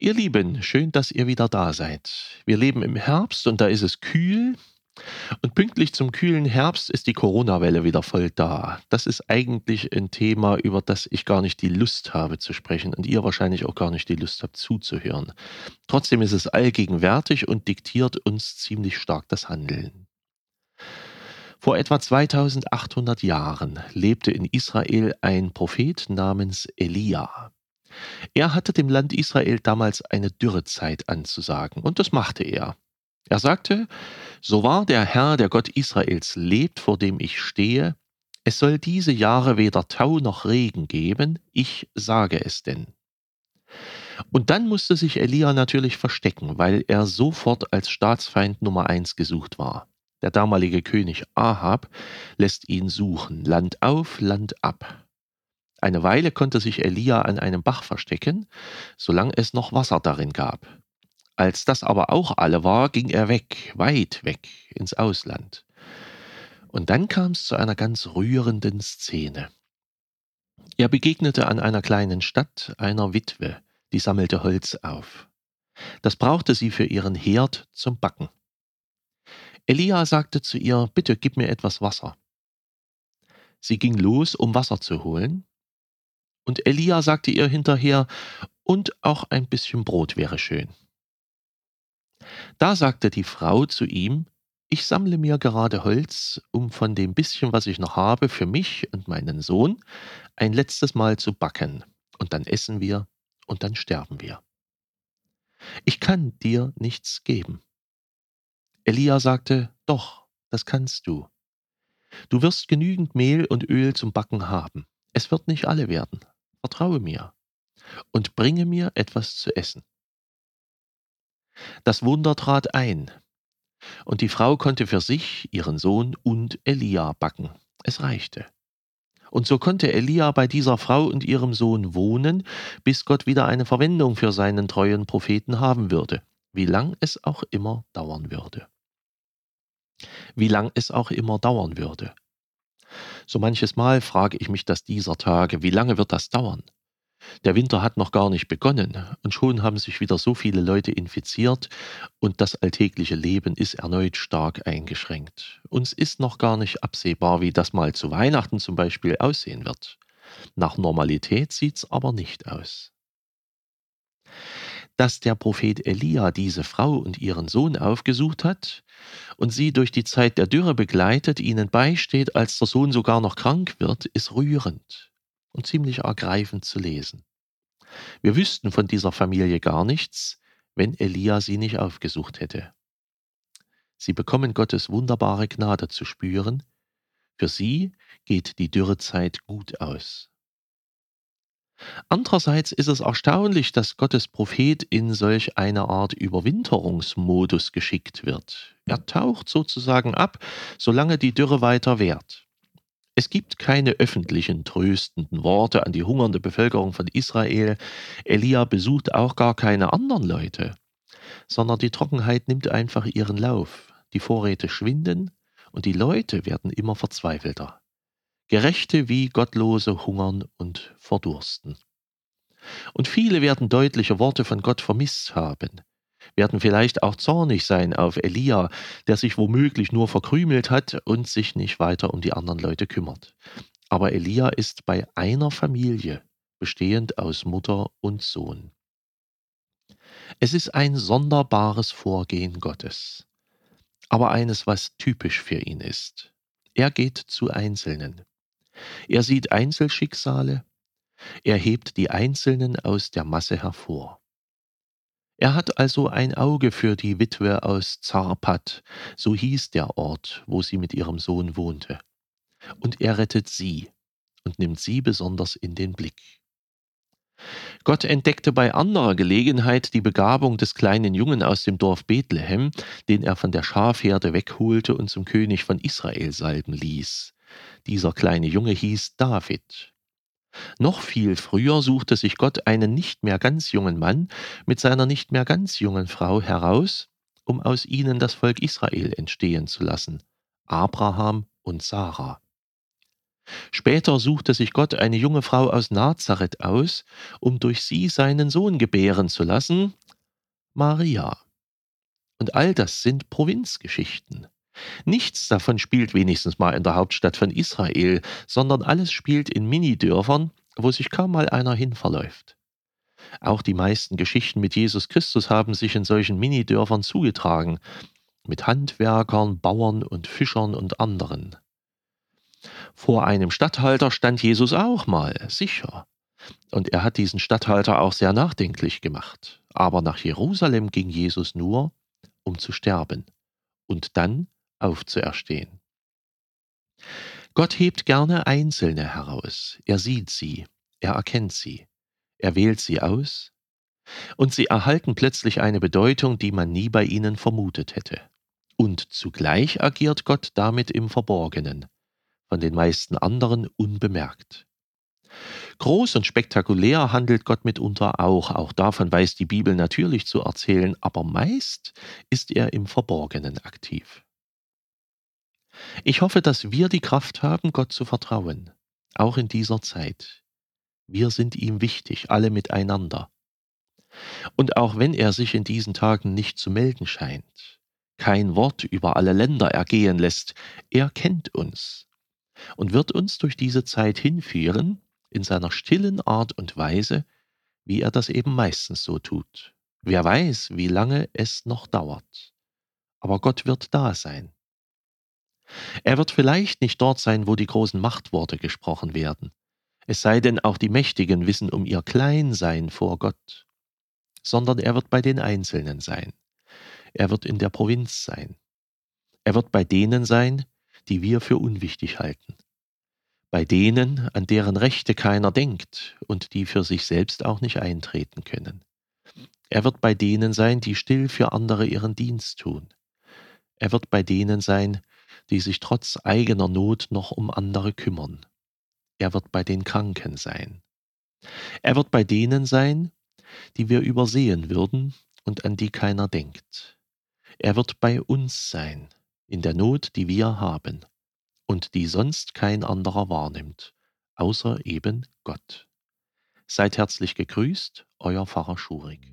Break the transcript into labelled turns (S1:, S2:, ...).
S1: Ihr Lieben, schön, dass ihr wieder da seid. Wir leben im Herbst und da ist es kühl. Und pünktlich zum kühlen Herbst ist die Corona-Welle wieder voll da. Das ist eigentlich ein Thema, über das ich gar nicht die Lust habe zu sprechen und ihr wahrscheinlich auch gar nicht die Lust habt zuzuhören. Trotzdem ist es allgegenwärtig und diktiert uns ziemlich stark das Handeln. Vor etwa 2800 Jahren lebte in Israel ein Prophet namens Elia. Er hatte dem Land Israel damals eine Dürrezeit anzusagen, und das machte er. Er sagte, so wahr der Herr, der Gott Israels lebt, vor dem ich stehe, es soll diese Jahre weder Tau noch Regen geben, ich sage es denn. Und dann musste sich Elia natürlich verstecken, weil er sofort als Staatsfeind Nummer eins gesucht war. Der damalige König Ahab lässt ihn suchen, Land auf, Land ab. Eine Weile konnte sich Elia an einem Bach verstecken, solange es noch Wasser darin gab. Als das aber auch alle war, ging er weg, weit weg, ins Ausland. Und dann kam es zu einer ganz rührenden Szene. Er begegnete an einer kleinen Stadt einer Witwe, die sammelte Holz auf. Das brauchte sie für ihren Herd zum Backen. Elia sagte zu ihr, bitte gib mir etwas Wasser. Sie ging los, um Wasser zu holen, und Elia sagte ihr hinterher, und auch ein bisschen Brot wäre schön. Da sagte die Frau zu ihm, ich sammle mir gerade Holz, um von dem bisschen, was ich noch habe, für mich und meinen Sohn ein letztes Mal zu backen, und dann essen wir und dann sterben wir. Ich kann dir nichts geben. Elia sagte, Doch, das kannst du. Du wirst genügend Mehl und Öl zum Backen haben. Es wird nicht alle werden. Vertraue mir und bringe mir etwas zu essen. Das Wunder trat ein, und die Frau konnte für sich, ihren Sohn und Elia backen. Es reichte. Und so konnte Elia bei dieser Frau und ihrem Sohn wohnen, bis Gott wieder eine Verwendung für seinen treuen Propheten haben würde, wie lang es auch immer dauern würde wie lang es auch immer dauern würde. So manches Mal frage ich mich das dieser Tage, wie lange wird das dauern? Der Winter hat noch gar nicht begonnen und schon haben sich wieder so viele Leute infiziert und das alltägliche Leben ist erneut stark eingeschränkt. Uns ist noch gar nicht absehbar, wie das mal zu Weihnachten zum Beispiel aussehen wird. Nach Normalität sieht's aber nicht aus dass der Prophet Elia diese Frau und ihren Sohn aufgesucht hat und sie durch die Zeit der Dürre begleitet, ihnen beisteht, als der Sohn sogar noch krank wird, ist rührend und ziemlich ergreifend zu lesen. Wir wüssten von dieser Familie gar nichts, wenn Elia sie nicht aufgesucht hätte. Sie bekommen Gottes wunderbare Gnade zu spüren. Für sie geht die Dürrezeit gut aus. Andererseits ist es erstaunlich, dass Gottes Prophet in solch eine Art Überwinterungsmodus geschickt wird. Er taucht sozusagen ab, solange die Dürre weiter währt. Es gibt keine öffentlichen tröstenden Worte an die hungernde Bevölkerung von Israel. Elia besucht auch gar keine anderen Leute, sondern die Trockenheit nimmt einfach ihren Lauf. Die Vorräte schwinden und die Leute werden immer verzweifelter. Gerechte wie Gottlose hungern und verdursten. Und viele werden deutliche Worte von Gott vermisst haben, werden vielleicht auch zornig sein auf Elia, der sich womöglich nur verkrümelt hat und sich nicht weiter um die anderen Leute kümmert. Aber Elia ist bei einer Familie, bestehend aus Mutter und Sohn. Es ist ein sonderbares Vorgehen Gottes, aber eines, was typisch für ihn ist. Er geht zu Einzelnen. Er sieht Einzelschicksale, er hebt die Einzelnen aus der Masse hervor. Er hat also ein Auge für die Witwe aus Zarpat, so hieß der Ort, wo sie mit ihrem Sohn wohnte. Und er rettet sie und nimmt sie besonders in den Blick. Gott entdeckte bei anderer Gelegenheit die Begabung des kleinen Jungen aus dem Dorf Bethlehem, den er von der Schafherde wegholte und zum König von Israel salben ließ. Dieser kleine Junge hieß David. Noch viel früher suchte sich Gott einen nicht mehr ganz jungen Mann mit seiner nicht mehr ganz jungen Frau heraus, um aus ihnen das Volk Israel entstehen zu lassen, Abraham und Sarah. Später suchte sich Gott eine junge Frau aus Nazareth aus, um durch sie seinen Sohn gebären zu lassen, Maria. Und all das sind Provinzgeschichten. Nichts davon spielt wenigstens mal in der Hauptstadt von Israel, sondern alles spielt in Minidörfern, wo sich kaum mal einer hinverläuft. Auch die meisten Geschichten mit Jesus Christus haben sich in solchen Minidörfern zugetragen, mit Handwerkern, Bauern und Fischern und anderen. Vor einem Statthalter stand Jesus auch mal, sicher. Und er hat diesen Statthalter auch sehr nachdenklich gemacht. Aber nach Jerusalem ging Jesus nur, um zu sterben und dann aufzuerstehen. Gott hebt gerne Einzelne heraus. Er sieht sie, er erkennt sie, er wählt sie aus, und sie erhalten plötzlich eine Bedeutung, die man nie bei ihnen vermutet hätte. Und zugleich agiert Gott damit im Verborgenen, von den meisten anderen unbemerkt. Groß und spektakulär handelt Gott mitunter auch, auch davon weiß die Bibel natürlich zu erzählen, aber meist ist er im Verborgenen aktiv. Ich hoffe, dass wir die Kraft haben, Gott zu vertrauen, auch in dieser Zeit. Wir sind ihm wichtig, alle miteinander. Und auch wenn er sich in diesen Tagen nicht zu melden scheint, kein Wort über alle Länder ergehen lässt, er kennt uns und wird uns durch diese Zeit hinführen in seiner stillen Art und Weise, wie er das eben meistens so tut. Wer weiß, wie lange es noch dauert. Aber Gott wird da sein. Er wird vielleicht nicht dort sein, wo die großen Machtworte gesprochen werden, es sei denn auch die Mächtigen wissen um ihr Kleinsein vor Gott, sondern er wird bei den Einzelnen sein. Er wird in der Provinz sein. Er wird bei denen sein, die wir für unwichtig halten. Bei denen, an deren Rechte keiner denkt und die für sich selbst auch nicht eintreten können. Er wird bei denen sein, die still für andere ihren Dienst tun. Er wird bei denen sein, die sich trotz eigener Not noch um andere kümmern. Er wird bei den Kranken sein. Er wird bei denen sein, die wir übersehen würden und an die keiner denkt. Er wird bei uns sein, in der Not, die wir haben und die sonst kein anderer wahrnimmt, außer eben Gott. Seid herzlich gegrüßt, euer Pfarrer Schurig.